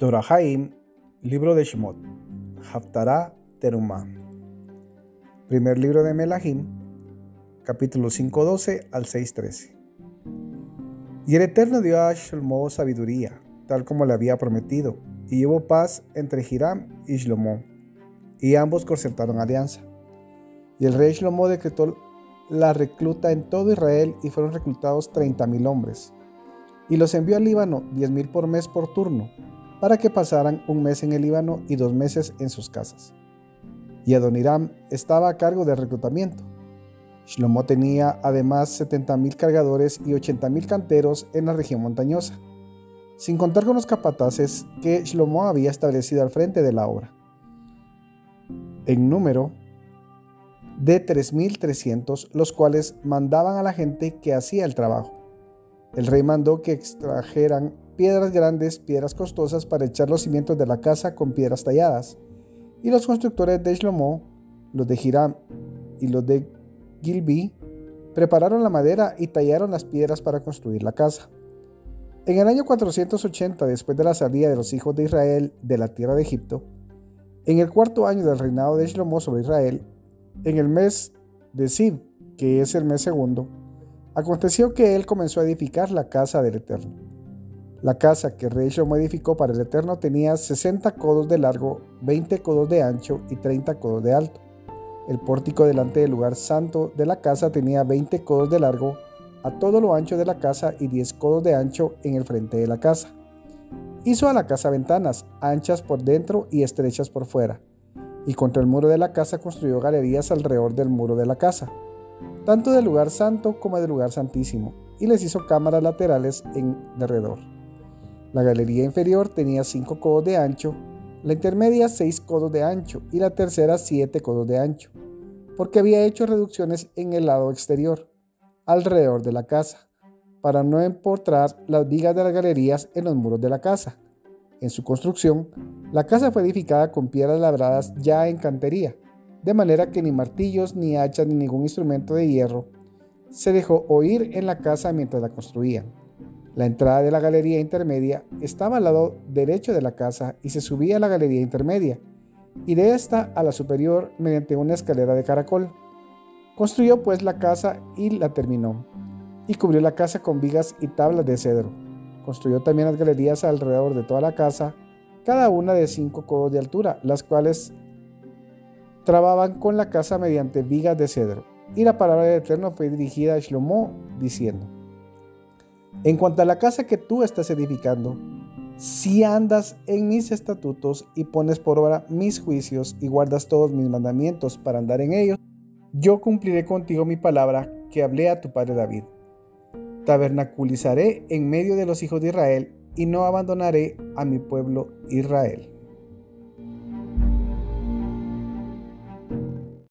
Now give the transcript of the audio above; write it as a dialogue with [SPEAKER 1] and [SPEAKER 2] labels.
[SPEAKER 1] Torahaim, libro de Shemot, Haftarah Terumah. Primer libro de Melahim, capítulo 5.12 al 6.13. Y el Eterno dio a Shlomo sabiduría, tal como le había prometido, y hubo paz entre Hiram y Shlomo, y ambos concertaron alianza. Y el rey Shlomo decretó la recluta en todo Israel y fueron reclutados 30.000 hombres. Y los envió al Líbano, 10.000 por mes por turno, para que pasaran un mes en el Líbano y dos meses en sus casas. Y Adoniram estaba a cargo del reclutamiento. Shlomo tenía además 70.000 cargadores y 80.000 canteros en la región montañosa, sin contar con los capataces que Shlomo había establecido al frente de la obra. En número de 3.300, los cuales mandaban a la gente que hacía el trabajo. El rey mandó que extrajeran piedras grandes, piedras costosas para echar los cimientos de la casa con piedras talladas. Y los constructores de Shlomo, los de Hiram y los de Gilbi, prepararon la madera y tallaron las piedras para construir la casa. En el año 480, después de la salida de los hijos de Israel de la tierra de Egipto, en el cuarto año del reinado de Shlomo sobre Israel, en el mes de Sib, que es el mes segundo, aconteció que él comenzó a edificar la casa del Eterno. La casa que rey Shlomo edificó para el Eterno tenía 60 codos de largo, 20 codos de ancho y 30 codos de alto. El pórtico delante del lugar santo de la casa tenía 20 codos de largo a todo lo ancho de la casa y 10 codos de ancho en el frente de la casa. Hizo a la casa ventanas, anchas por dentro y estrechas por fuera, y contra el muro de la casa construyó galerías alrededor del muro de la casa, tanto del lugar santo como del lugar santísimo, y les hizo cámaras laterales en derredor. La galería inferior tenía 5 codos de ancho, la intermedia 6 codos de ancho y la tercera 7 codos de ancho, porque había hecho reducciones en el lado exterior, alrededor de la casa, para no empotrar las vigas de las galerías en los muros de la casa. En su construcción, la casa fue edificada con piedras labradas ya en cantería, de manera que ni martillos, ni hachas, ni ningún instrumento de hierro se dejó oír en la casa mientras la construían. La entrada de la galería intermedia estaba al lado derecho de la casa y se subía a la galería intermedia, y de esta a la superior mediante una escalera de caracol. Construyó pues la casa y la terminó, y cubrió la casa con vigas y tablas de cedro. Construyó también las galerías alrededor de toda la casa, cada una de cinco codos de altura, las cuales trababan con la casa mediante vigas de cedro. Y la palabra del Eterno fue dirigida a Shlomo, diciendo, en cuanto a la casa que tú estás edificando, si andas en mis estatutos y pones por obra mis juicios y guardas todos mis mandamientos para andar en ellos, yo cumpliré contigo mi palabra que hablé a tu padre David. Tabernaculizaré en medio de los hijos de Israel y no abandonaré a mi pueblo Israel.